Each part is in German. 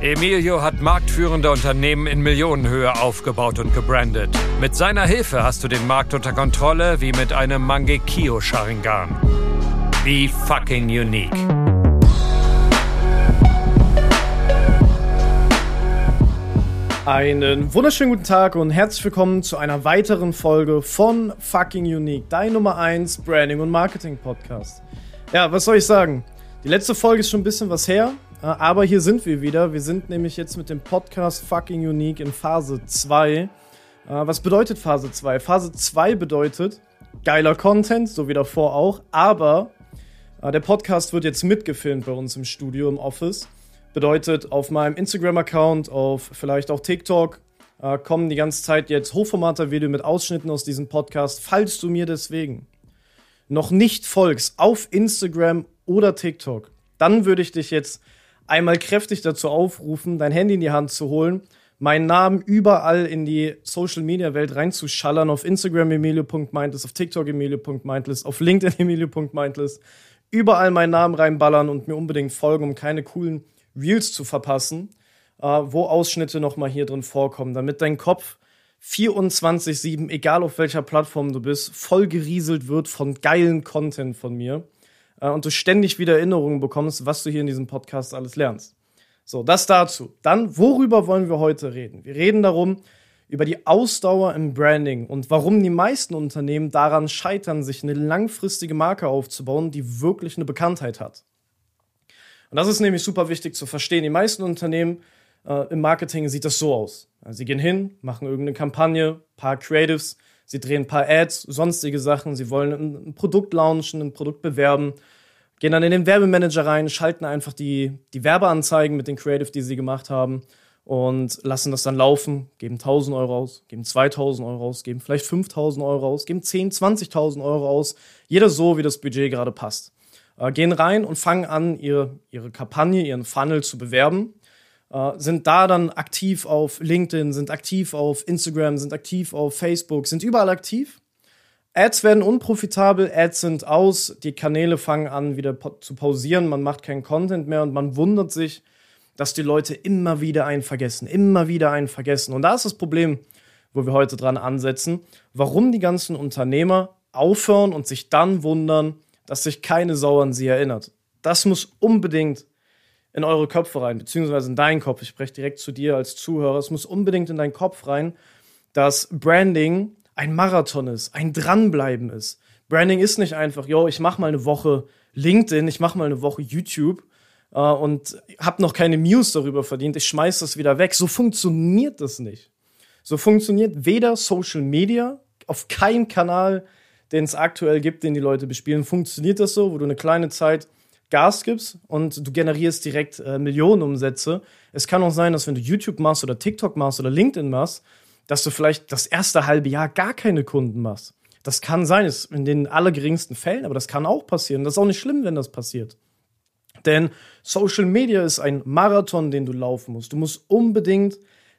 Emilio hat marktführende Unternehmen in Millionenhöhe aufgebaut und gebrandet. Mit seiner Hilfe hast du den Markt unter Kontrolle wie mit einem Mangekyo Sharingan. Be fucking unique. Einen wunderschönen guten Tag und herzlich willkommen zu einer weiteren Folge von Fucking Unique, dein Nummer 1 Branding und Marketing Podcast. Ja, was soll ich sagen? Die letzte Folge ist schon ein bisschen was her, aber hier sind wir wieder. Wir sind nämlich jetzt mit dem Podcast Fucking Unique in Phase 2. Äh, was bedeutet Phase 2? Phase 2 bedeutet geiler Content, so wie davor auch, aber äh, der Podcast wird jetzt mitgefilmt bei uns im Studio, im Office. Bedeutet, auf meinem Instagram-Account, auf vielleicht auch TikTok, kommen die ganze Zeit jetzt Hochformater-Video mit Ausschnitten aus diesem Podcast. Falls du mir deswegen noch nicht folgst auf Instagram oder TikTok, dann würde ich dich jetzt einmal kräftig dazu aufrufen, dein Handy in die Hand zu holen, meinen Namen überall in die Social Media Welt reinzuschallern, auf Instagram emilio.mindless, auf TikTok emilio.mindless, auf LinkedIn emilio.mindless, überall meinen Namen reinballern und mir unbedingt folgen, um keine coolen Reels zu verpassen, äh, wo Ausschnitte nochmal hier drin vorkommen, damit dein Kopf 24-7, egal auf welcher Plattform du bist, voll gerieselt wird von geilen Content von mir äh, und du ständig wieder Erinnerungen bekommst, was du hier in diesem Podcast alles lernst. So, das dazu. Dann, worüber wollen wir heute reden? Wir reden darum, über die Ausdauer im Branding und warum die meisten Unternehmen daran scheitern, sich eine langfristige Marke aufzubauen, die wirklich eine Bekanntheit hat. Und das ist nämlich super wichtig zu verstehen. Die meisten Unternehmen äh, im Marketing sieht das so aus. Sie gehen hin, machen irgendeine Kampagne, paar Creatives, sie drehen ein paar Ads, sonstige Sachen, sie wollen ein, Produkt launchen, ein Produkt bewerben, gehen dann in den Werbemanager rein, schalten einfach die, die Werbeanzeigen mit den Creative, die sie gemacht haben und lassen das dann laufen, geben 1000 Euro aus, geben 2000 Euro aus, geben vielleicht 5000 Euro aus, geben 10, 20.000 Euro aus, jeder so, wie das Budget gerade passt. Äh, gehen rein und fangen an, ihre, ihre Kampagne, ihren Funnel zu bewerben sind da dann aktiv auf LinkedIn, sind aktiv auf Instagram, sind aktiv auf Facebook, sind überall aktiv. Ads werden unprofitabel, Ads sind aus, die Kanäle fangen an wieder zu pausieren, man macht keinen Content mehr und man wundert sich, dass die Leute immer wieder einen vergessen, immer wieder einen vergessen. Und da ist das Problem, wo wir heute dran ansetzen, warum die ganzen Unternehmer aufhören und sich dann wundern, dass sich keine Sau an sie erinnert. Das muss unbedingt in eure Köpfe rein, beziehungsweise in deinen Kopf. Ich spreche direkt zu dir als Zuhörer. Es muss unbedingt in deinen Kopf rein, dass Branding ein Marathon ist, ein Dranbleiben ist. Branding ist nicht einfach, yo, ich mache mal eine Woche LinkedIn, ich mache mal eine Woche YouTube äh, und habe noch keine News darüber verdient, ich schmeiß das wieder weg. So funktioniert das nicht. So funktioniert weder Social Media, auf keinem Kanal, den es aktuell gibt, den die Leute bespielen, funktioniert das so, wo du eine kleine Zeit Gas gibst und du generierst direkt äh, Millionenumsätze. Es kann auch sein, dass wenn du YouTube machst oder TikTok machst oder LinkedIn machst, dass du vielleicht das erste halbe Jahr gar keine Kunden machst. Das kann sein, ist in den allergeringsten Fällen, aber das kann auch passieren. Das ist auch nicht schlimm, wenn das passiert. Denn Social Media ist ein Marathon, den du laufen musst. Du musst unbedingt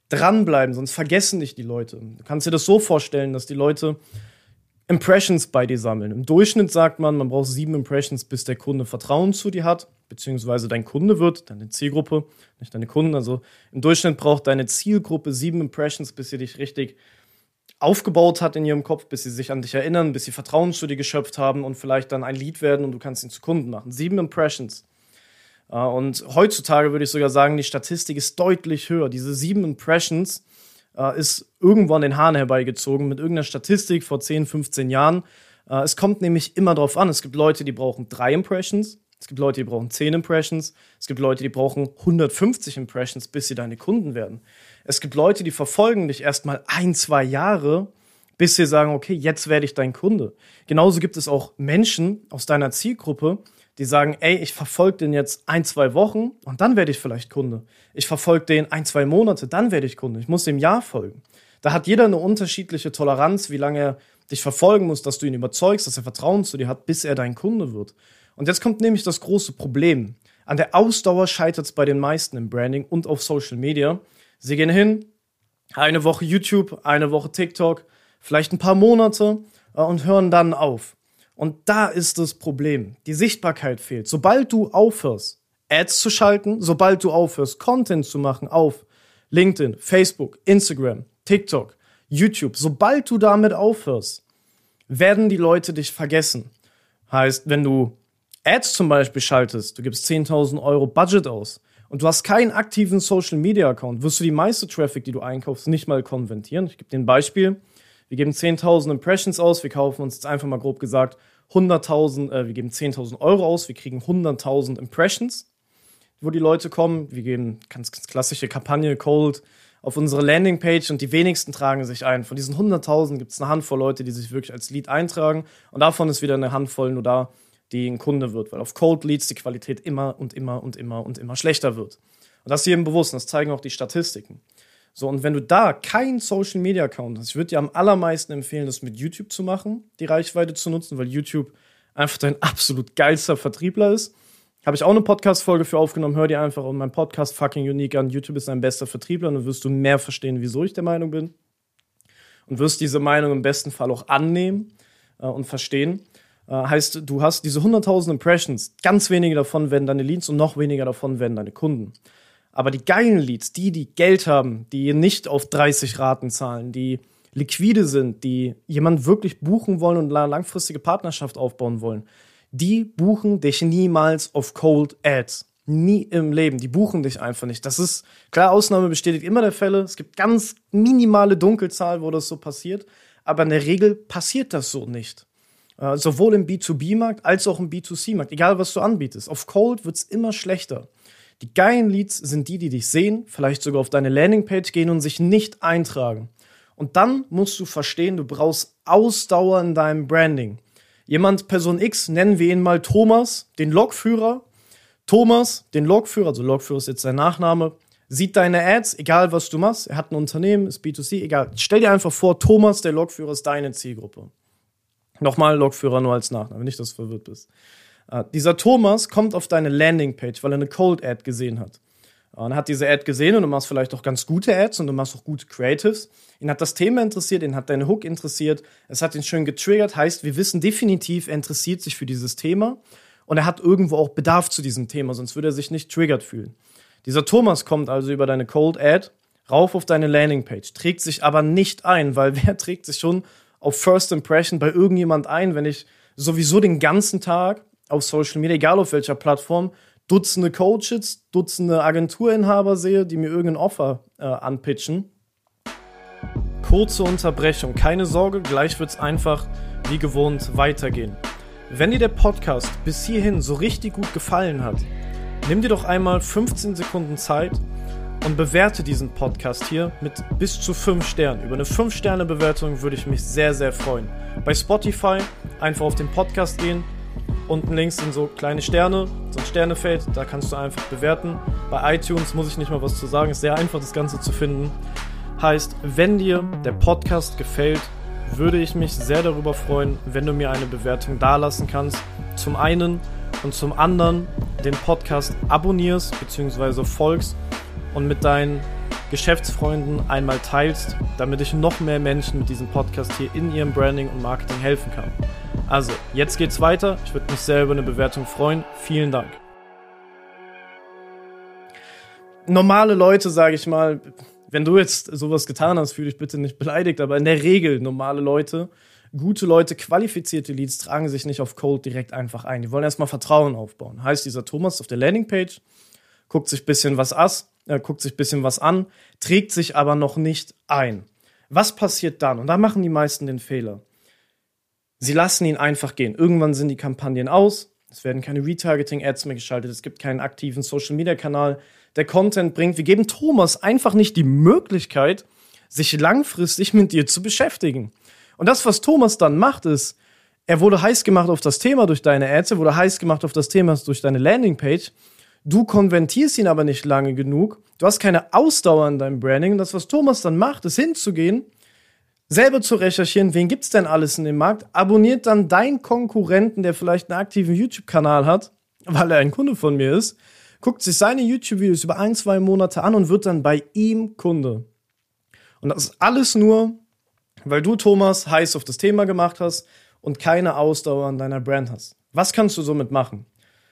dranbleiben, sonst vergessen dich die Leute. Du kannst dir das so vorstellen, dass die Leute Impressions bei dir sammeln. Im Durchschnitt sagt man, man braucht sieben Impressions, bis der Kunde Vertrauen zu dir hat, beziehungsweise dein Kunde wird, deine Zielgruppe, nicht deine Kunden. Also im Durchschnitt braucht deine Zielgruppe sieben Impressions, bis sie dich richtig aufgebaut hat in ihrem Kopf, bis sie sich an dich erinnern, bis sie Vertrauen zu dir geschöpft haben und vielleicht dann ein Lied werden und du kannst ihn zu Kunden machen. Sieben Impressions. Und heutzutage würde ich sogar sagen, die Statistik ist deutlich höher. Diese sieben Impressions äh, ist irgendwann den Hahn herbeigezogen mit irgendeiner Statistik vor 10, 15 Jahren. Äh, es kommt nämlich immer darauf an. Es gibt Leute, die brauchen drei Impressions. Es gibt Leute, die brauchen 10 Impressions. Es gibt Leute, die brauchen 150 Impressions, bis sie deine Kunden werden. Es gibt Leute, die verfolgen dich erstmal ein, zwei Jahre, bis sie sagen, okay, jetzt werde ich dein Kunde. Genauso gibt es auch Menschen aus deiner Zielgruppe, die sagen, ey, ich verfolge den jetzt ein, zwei Wochen und dann werde ich vielleicht Kunde. Ich verfolge den ein, zwei Monate, dann werde ich Kunde. Ich muss dem Jahr folgen. Da hat jeder eine unterschiedliche Toleranz, wie lange er dich verfolgen muss, dass du ihn überzeugst, dass er Vertrauen zu dir hat, bis er dein Kunde wird. Und jetzt kommt nämlich das große Problem. An der Ausdauer scheitert es bei den meisten im Branding und auf Social Media. Sie gehen hin, eine Woche YouTube, eine Woche TikTok, vielleicht ein paar Monate äh, und hören dann auf. Und da ist das Problem. Die Sichtbarkeit fehlt. Sobald du aufhörst, Ads zu schalten, sobald du aufhörst, Content zu machen auf LinkedIn, Facebook, Instagram, TikTok, YouTube, sobald du damit aufhörst, werden die Leute dich vergessen. Heißt, wenn du Ads zum Beispiel schaltest, du gibst 10.000 Euro Budget aus und du hast keinen aktiven Social Media Account, wirst du die meiste Traffic, die du einkaufst, nicht mal konvertieren. Ich gebe dir ein Beispiel. Wir geben 10.000 Impressions aus, wir kaufen uns jetzt einfach mal grob gesagt 100.000, äh, wir geben 10.000 Euro aus, wir kriegen 100.000 Impressions wo die Leute kommen. Wir geben ganz, ganz klassische Kampagne, Cold, auf unsere Landingpage und die wenigsten tragen sich ein. Von diesen 100.000 gibt es eine Handvoll Leute, die sich wirklich als Lead eintragen und davon ist wieder eine Handvoll nur da, die ein Kunde wird, weil auf Cold Leads die Qualität immer und immer und immer und immer schlechter wird. Und das ist jedem bewusst, und das zeigen auch die Statistiken. So, und wenn du da keinen Social Media Account hast, ich würde dir am allermeisten empfehlen, das mit YouTube zu machen, die Reichweite zu nutzen, weil YouTube einfach dein absolut geilster Vertriebler ist. Habe ich auch eine Podcast-Folge für aufgenommen. Hör dir einfach und mein Podcast Fucking Unique an. YouTube ist ein bester Vertriebler und dann wirst du mehr verstehen, wieso ich der Meinung bin. Und wirst diese Meinung im besten Fall auch annehmen äh, und verstehen. Äh, heißt, du hast diese 100.000 Impressions. Ganz wenige davon werden deine Leads und noch weniger davon werden deine Kunden. Aber die geilen Leads, die, die Geld haben, die nicht auf 30 Raten zahlen, die liquide sind, die jemand wirklich buchen wollen und eine langfristige Partnerschaft aufbauen wollen, die buchen dich niemals auf Cold Ads. Nie im Leben. Die buchen dich einfach nicht. Das ist, klar, Ausnahme bestätigt immer der Fälle. Es gibt ganz minimale Dunkelzahl, wo das so passiert. Aber in der Regel passiert das so nicht. Äh, sowohl im B2B-Markt als auch im B2C-Markt. Egal, was du anbietest. Auf Cold wird's immer schlechter. Die geilen Leads sind die, die dich sehen, vielleicht sogar auf deine Landingpage gehen und sich nicht eintragen. Und dann musst du verstehen, du brauchst Ausdauer in deinem Branding. Jemand, Person X, nennen wir ihn mal Thomas, den Logführer. Thomas, den Logführer, also Logführer ist jetzt sein Nachname, sieht deine Ads, egal was du machst. Er hat ein Unternehmen, ist B2C, egal. Stell dir einfach vor, Thomas, der Logführer, ist deine Zielgruppe. Nochmal Logführer nur als Nachname, nicht, dass du verwirrt bist. Uh, dieser Thomas kommt auf deine Landingpage, weil er eine Cold Ad gesehen hat. Und er hat diese Ad gesehen und du machst vielleicht auch ganz gute Ads und du machst auch gute Creatives. Ihn hat das Thema interessiert, ihn hat deine Hook interessiert, es hat ihn schön getriggert, heißt, wir wissen definitiv, er interessiert sich für dieses Thema und er hat irgendwo auch Bedarf zu diesem Thema, sonst würde er sich nicht triggert fühlen. Dieser Thomas kommt also über deine Cold Ad rauf auf deine Landingpage, trägt sich aber nicht ein, weil wer trägt sich schon auf First Impression bei irgendjemand ein, wenn ich sowieso den ganzen Tag auf Social Media, egal auf welcher Plattform, Dutzende Coaches, Dutzende Agenturinhaber sehe, die mir irgendein Offer äh, anpitchen. Kurze Unterbrechung, keine Sorge, gleich wird es einfach wie gewohnt weitergehen. Wenn dir der Podcast bis hierhin so richtig gut gefallen hat, nimm dir doch einmal 15 Sekunden Zeit und bewerte diesen Podcast hier mit bis zu 5 Sternen. Über eine 5-Sterne-Bewertung würde ich mich sehr, sehr freuen. Bei Spotify einfach auf den Podcast gehen, Unten links sind so kleine Sterne, so ein Sternefeld, da kannst du einfach bewerten. Bei iTunes muss ich nicht mal was zu sagen, ist sehr einfach das Ganze zu finden. Heißt, wenn dir der Podcast gefällt, würde ich mich sehr darüber freuen, wenn du mir eine Bewertung dalassen kannst. Zum einen und zum anderen den Podcast abonnierst bzw. folgst und mit deinen Geschäftsfreunden einmal teilst, damit ich noch mehr Menschen mit diesem Podcast hier in ihrem Branding und Marketing helfen kann. Also, jetzt geht's weiter. Ich würde mich sehr über eine Bewertung freuen. Vielen Dank. Normale Leute, sage ich mal, wenn du jetzt sowas getan hast, fühle dich bitte nicht beleidigt, aber in der Regel normale Leute, gute Leute, qualifizierte Leads tragen sich nicht auf Cold direkt einfach ein. Die wollen erstmal Vertrauen aufbauen. Heißt, dieser Thomas auf der Landingpage guckt sich bisschen was as, äh, guckt sich bisschen was an, trägt sich aber noch nicht ein. Was passiert dann? Und da machen die meisten den Fehler. Sie lassen ihn einfach gehen. Irgendwann sind die Kampagnen aus. Es werden keine Retargeting-Ads mehr geschaltet. Es gibt keinen aktiven Social-Media-Kanal. Der Content bringt. Wir geben Thomas einfach nicht die Möglichkeit, sich langfristig mit dir zu beschäftigen. Und das, was Thomas dann macht, ist, er wurde heiß gemacht auf das Thema durch deine Ads, er wurde heiß gemacht auf das Thema durch deine Landingpage. Du konvertierst ihn aber nicht lange genug. Du hast keine Ausdauer in deinem Branding. Und das, was Thomas dann macht, ist hinzugehen selber zu recherchieren, wen gibt's denn alles in dem Markt, abonniert dann deinen Konkurrenten, der vielleicht einen aktiven YouTube-Kanal hat, weil er ein Kunde von mir ist, guckt sich seine YouTube-Videos über ein, zwei Monate an und wird dann bei ihm Kunde. Und das ist alles nur, weil du, Thomas, heiß auf das Thema gemacht hast und keine Ausdauer an deiner Brand hast. Was kannst du somit machen?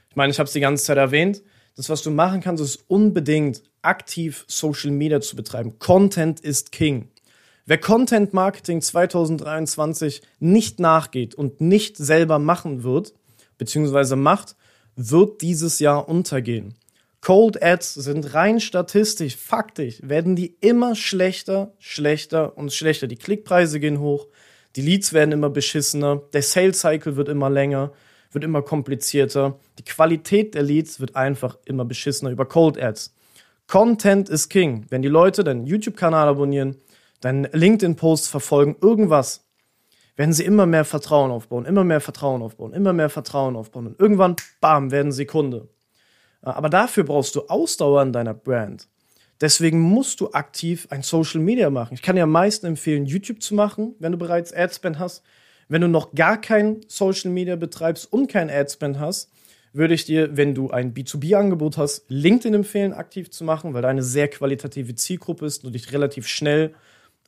Ich meine, ich habe es die ganze Zeit erwähnt. Das, was du machen kannst, ist unbedingt aktiv Social Media zu betreiben. Content ist King. Wer Content Marketing 2023 nicht nachgeht und nicht selber machen wird, beziehungsweise macht, wird dieses Jahr untergehen. Cold Ads sind rein statistisch, faktisch, werden die immer schlechter, schlechter und schlechter. Die Klickpreise gehen hoch, die Leads werden immer beschissener, der Sales Cycle wird immer länger, wird immer komplizierter, die Qualität der Leads wird einfach immer beschissener über Cold Ads. Content ist King. Wenn die Leute deinen YouTube-Kanal abonnieren, deinen LinkedIn-Post verfolgen, irgendwas, werden sie immer mehr Vertrauen aufbauen, immer mehr Vertrauen aufbauen, immer mehr Vertrauen aufbauen. Und irgendwann, bam, werden sie Kunde. Aber dafür brauchst du Ausdauer in deiner Brand. Deswegen musst du aktiv ein Social Media machen. Ich kann dir am meisten empfehlen, YouTube zu machen, wenn du bereits Adspend hast. Wenn du noch gar kein Social Media betreibst und kein Adspend hast, würde ich dir, wenn du ein B2B-Angebot hast, LinkedIn empfehlen, aktiv zu machen, weil da eine sehr qualitative Zielgruppe ist und du dich relativ schnell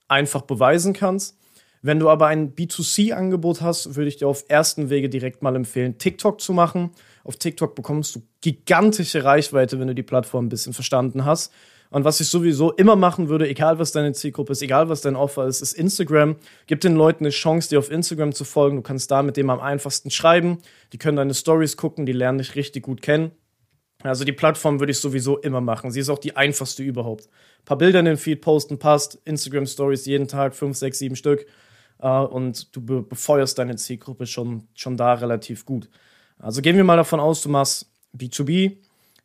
einfach beweisen kannst. Wenn du aber ein B2C-Angebot hast, würde ich dir auf ersten Wege direkt mal empfehlen, TikTok zu machen. Auf TikTok bekommst du gigantische Reichweite, wenn du die Plattform ein bisschen verstanden hast. Und was ich sowieso immer machen würde, egal was deine Zielgruppe ist, egal was dein Offer ist, ist Instagram. Gib den Leuten eine Chance, dir auf Instagram zu folgen. Du kannst da mit dem am einfachsten schreiben. Die können deine Stories gucken, die lernen dich richtig gut kennen. Also die Plattform würde ich sowieso immer machen. Sie ist auch die einfachste überhaupt. Paar Bilder in den Feed posten passt. Instagram Stories jeden Tag, fünf, sechs, sieben Stück. Uh, und du be befeuerst deine Zielgruppe schon, schon da relativ gut. Also gehen wir mal davon aus, du machst B2B,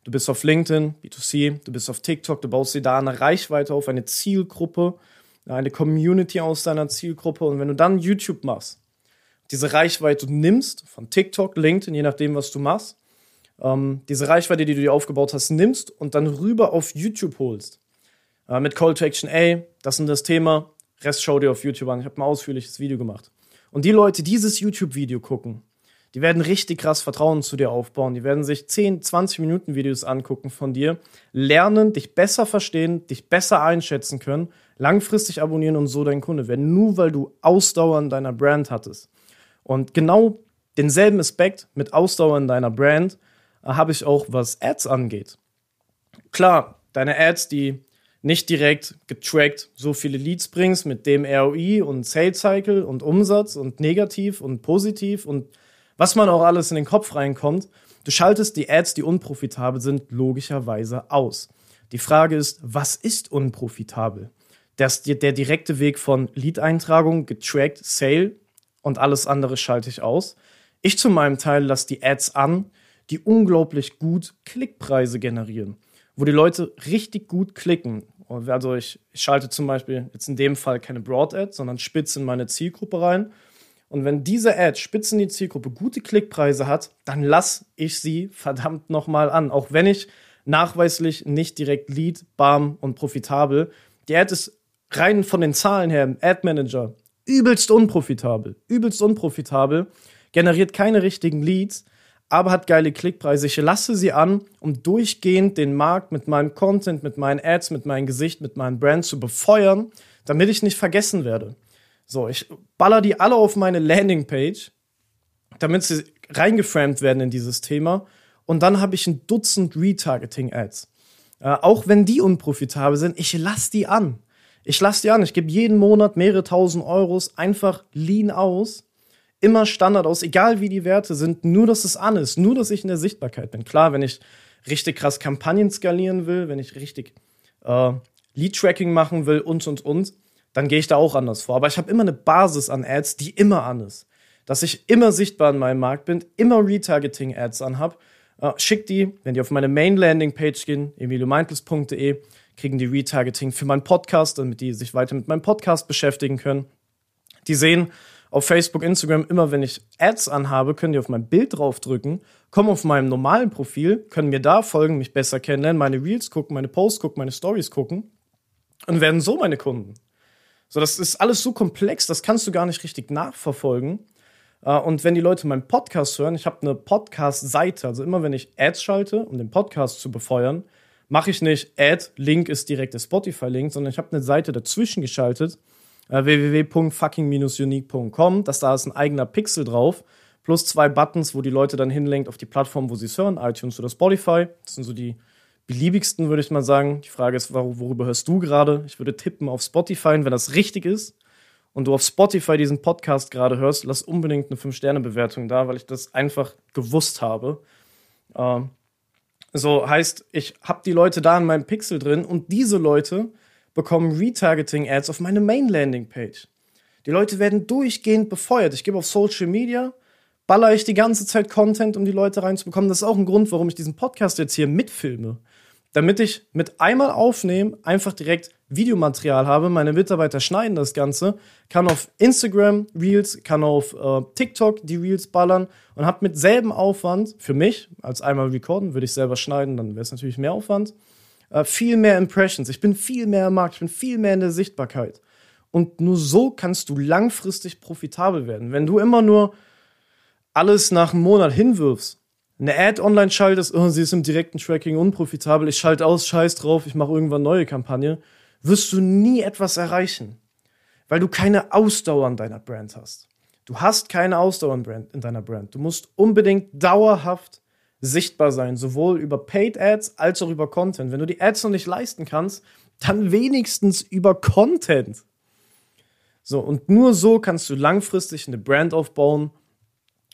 Du bist auf LinkedIn, B2C, du bist auf TikTok, du baust dir da eine Reichweite auf, eine Zielgruppe, eine Community aus deiner Zielgruppe. Und wenn du dann YouTube machst, diese Reichweite nimmst von TikTok, LinkedIn, je nachdem, was du machst, ähm, diese Reichweite, die du dir aufgebaut hast, nimmst und dann rüber auf YouTube holst. Äh, mit Call to Action, ey, das ist das Thema, Rest schau dir auf YouTube an. Ich habe ein ausführliches Video gemacht. Und die Leute, die dieses YouTube-Video gucken, die werden richtig krass Vertrauen zu dir aufbauen. Die werden sich 10, 20 Minuten Videos angucken von dir, lernen, dich besser verstehen, dich besser einschätzen können, langfristig abonnieren und so dein Kunde werden, nur weil du Ausdauer in deiner Brand hattest. Und genau denselben Aspekt mit Ausdauer in deiner Brand äh, habe ich auch, was Ads angeht. Klar, deine Ads, die nicht direkt getrackt so viele Leads bringst mit dem ROI und Sales Cycle und Umsatz und negativ und positiv und was man auch alles in den Kopf reinkommt. Du schaltest die Ads, die unprofitabel sind, logischerweise aus. Die Frage ist, was ist unprofitabel? Das, der direkte Weg von Lead-Eintragung, getrackt, Sale und alles andere schalte ich aus. Ich zu meinem Teil lasse die Ads an, die unglaublich gut Klickpreise generieren, wo die Leute richtig gut klicken. Also ich, ich schalte zum Beispiel jetzt in dem Fall keine Broad-Ad, sondern spitze in meine Zielgruppe rein und wenn diese Ad spitzen die Zielgruppe gute Klickpreise hat, dann lass ich sie verdammt nochmal an. Auch wenn ich nachweislich nicht direkt Lead, Bam und profitabel. Die Ad ist rein von den Zahlen her im Ad Manager übelst unprofitabel. Übelst unprofitabel. Generiert keine richtigen Leads, aber hat geile Klickpreise. Ich lasse sie an, um durchgehend den Markt mit meinem Content, mit meinen Ads, mit meinem Gesicht, mit meinem Brand zu befeuern, damit ich nicht vergessen werde. So, ich baller die alle auf meine Landingpage, damit sie reingeframed werden in dieses Thema. Und dann habe ich ein Dutzend Retargeting-Ads. Äh, auch wenn die unprofitabel sind, ich lasse die an. Ich lasse die an. Ich gebe jeden Monat mehrere tausend Euros einfach lean aus. Immer Standard aus, egal wie die Werte sind, nur dass es an ist, nur dass ich in der Sichtbarkeit bin. Klar, wenn ich richtig krass Kampagnen skalieren will, wenn ich richtig äh, Lead-Tracking machen will und und und, dann gehe ich da auch anders vor. Aber ich habe immer eine Basis an Ads, die immer an ist. Dass ich immer sichtbar in meinem Markt bin, immer Retargeting-Ads anhab. Äh, schick die, wenn die auf meine Main-Landing-Page gehen, emiliomeintles.de, kriegen die Retargeting für meinen Podcast, damit die sich weiter mit meinem Podcast beschäftigen können. Die sehen auf Facebook, Instagram, immer wenn ich Ads anhabe, können die auf mein Bild draufdrücken, kommen auf meinem normalen Profil, können mir da folgen, mich besser kennenlernen, meine Reels gucken, meine Posts gucken, meine Stories gucken und werden so meine Kunden. So, das ist alles so komplex, das kannst du gar nicht richtig nachverfolgen. Äh, und wenn die Leute meinen Podcast hören, ich habe eine Podcast-Seite, also immer wenn ich Ads schalte, um den Podcast zu befeuern, mache ich nicht Ad, Link ist direkt der Spotify-Link, sondern ich habe eine Seite dazwischen geschaltet, äh, www.fucking-unique.com, dass da ist ein eigener Pixel drauf, plus zwei Buttons, wo die Leute dann hinlenkt auf die Plattform, wo sie es hören, iTunes oder Spotify. Das sind so die beliebigsten, würde ich mal sagen. Die Frage ist, worüber hörst du gerade? Ich würde tippen auf Spotify, wenn das richtig ist und du auf Spotify diesen Podcast gerade hörst, lass unbedingt eine 5-Sterne-Bewertung da, weil ich das einfach gewusst habe. Ähm, so heißt, ich habe die Leute da in meinem Pixel drin und diese Leute bekommen Retargeting-Ads auf meine Main-Landing-Page. Die Leute werden durchgehend befeuert. Ich gebe auf Social Media, baller ich die ganze Zeit Content, um die Leute reinzubekommen. Das ist auch ein Grund, warum ich diesen Podcast jetzt hier mitfilme damit ich mit einmal aufnehmen einfach direkt Videomaterial habe. Meine Mitarbeiter schneiden das Ganze, kann auf Instagram Reels, kann auf äh, TikTok die Reels ballern und habe mit selben Aufwand für mich, als einmal recorden, würde ich selber schneiden, dann wäre es natürlich mehr Aufwand, äh, viel mehr Impressions. Ich bin viel mehr im Markt, ich bin viel mehr in der Sichtbarkeit. Und nur so kannst du langfristig profitabel werden. Wenn du immer nur alles nach einem Monat hinwirfst, eine Ad online schaltest, oh, sie ist im direkten Tracking unprofitabel, ich schalte aus, scheiß drauf, ich mache irgendwann neue Kampagne, wirst du nie etwas erreichen, weil du keine Ausdauer in deiner Brand hast. Du hast keine Ausdauer in deiner Brand. Du musst unbedingt dauerhaft sichtbar sein, sowohl über Paid Ads als auch über Content. Wenn du die Ads noch nicht leisten kannst, dann wenigstens über Content. So, und nur so kannst du langfristig eine Brand aufbauen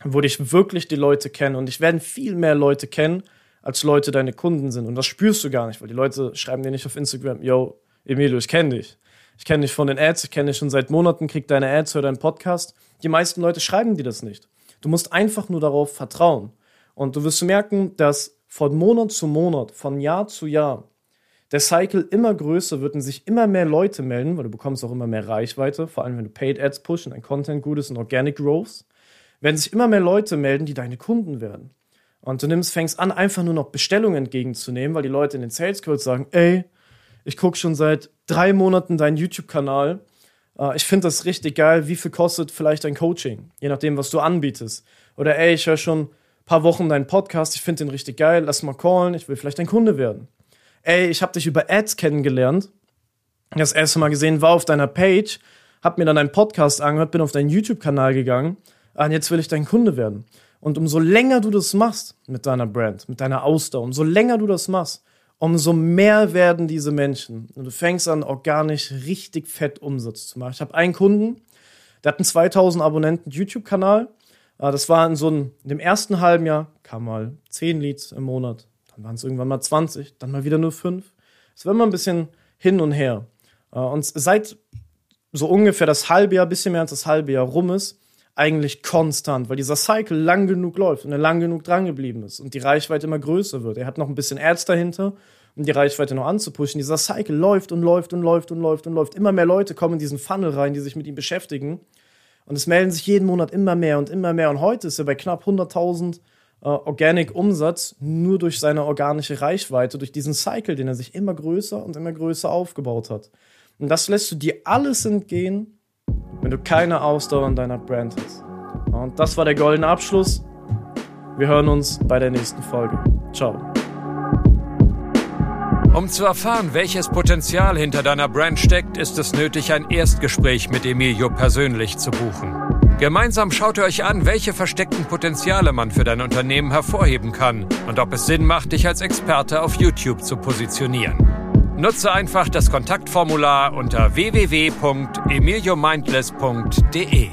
wo dich wirklich die Leute kennen. Und ich werde viel mehr Leute kennen, als Leute deine Kunden sind. Und das spürst du gar nicht, weil die Leute schreiben dir nicht auf Instagram, yo, Emilio, ich kenne dich. Ich kenne dich von den Ads, ich kenne dich schon seit Monaten, krieg deine Ads, hör deinen Podcast. Die meisten Leute schreiben dir das nicht. Du musst einfach nur darauf vertrauen. Und du wirst merken, dass von Monat zu Monat, von Jahr zu Jahr, der Cycle immer größer wird und sich immer mehr Leute melden, weil du bekommst auch immer mehr Reichweite, vor allem wenn du Paid Ads push und dein Content gut ist und Organic Growth werden sich immer mehr Leute melden, die deine Kunden werden. Und du nimmst, fängst an, einfach nur noch Bestellungen entgegenzunehmen, weil die Leute in den Sales Calls sagen, ey, ich gucke schon seit drei Monaten deinen YouTube-Kanal. Äh, ich finde das richtig geil. Wie viel kostet vielleicht dein Coaching? Je nachdem, was du anbietest. Oder ey, ich höre schon paar Wochen deinen Podcast. Ich finde den richtig geil. Lass mal callen. Ich will vielleicht dein Kunde werden. Ey, ich habe dich über Ads kennengelernt. Das erste Mal gesehen war auf deiner Page. Hab mir dann deinen Podcast angehört, bin auf deinen YouTube-Kanal gegangen ah, jetzt will ich dein Kunde werden. Und umso länger du das machst mit deiner Brand, mit deiner Ausdauer, umso länger du das machst, umso mehr werden diese Menschen. Und du fängst an, organisch richtig fett Umsatz zu machen. Ich habe einen Kunden, der hat einen 2000 Abonnenten YouTube-Kanal. Ah, das war in so einem, in dem ersten halben Jahr, kam mal 10 Leads im Monat. Dann waren es irgendwann mal 20, dann mal wieder nur 5. Es war immer ein bisschen hin und her. Ah, und seit so ungefähr das halbe Jahr, bisschen mehr als das halbe Jahr rum ist, eigentlich konstant, weil dieser Cycle lang genug läuft und er lang genug dran geblieben ist und die Reichweite immer größer wird. Er hat noch ein bisschen Ads dahinter, um die Reichweite noch anzupushen. Dieser Cycle läuft und läuft und läuft und läuft und läuft. Immer mehr Leute kommen in diesen Funnel rein, die sich mit ihm beschäftigen. Und es melden sich jeden Monat immer mehr und immer mehr. Und heute ist er bei knapp 100.000 äh, Organic Umsatz nur durch seine organische Reichweite, durch diesen Cycle, den er sich immer größer und immer größer aufgebaut hat. Und das lässt du dir alles entgehen, wenn du keine Ausdauer in deiner Brand hast. Und das war der goldene Abschluss. Wir hören uns bei der nächsten Folge. Ciao. Um zu erfahren, welches Potenzial hinter deiner Brand steckt, ist es nötig, ein Erstgespräch mit Emilio persönlich zu buchen. Gemeinsam schaut ihr euch an, welche versteckten Potenziale man für dein Unternehmen hervorheben kann und ob es Sinn macht, dich als Experte auf YouTube zu positionieren. Nutze einfach das Kontaktformular unter www.emiliomindless.de.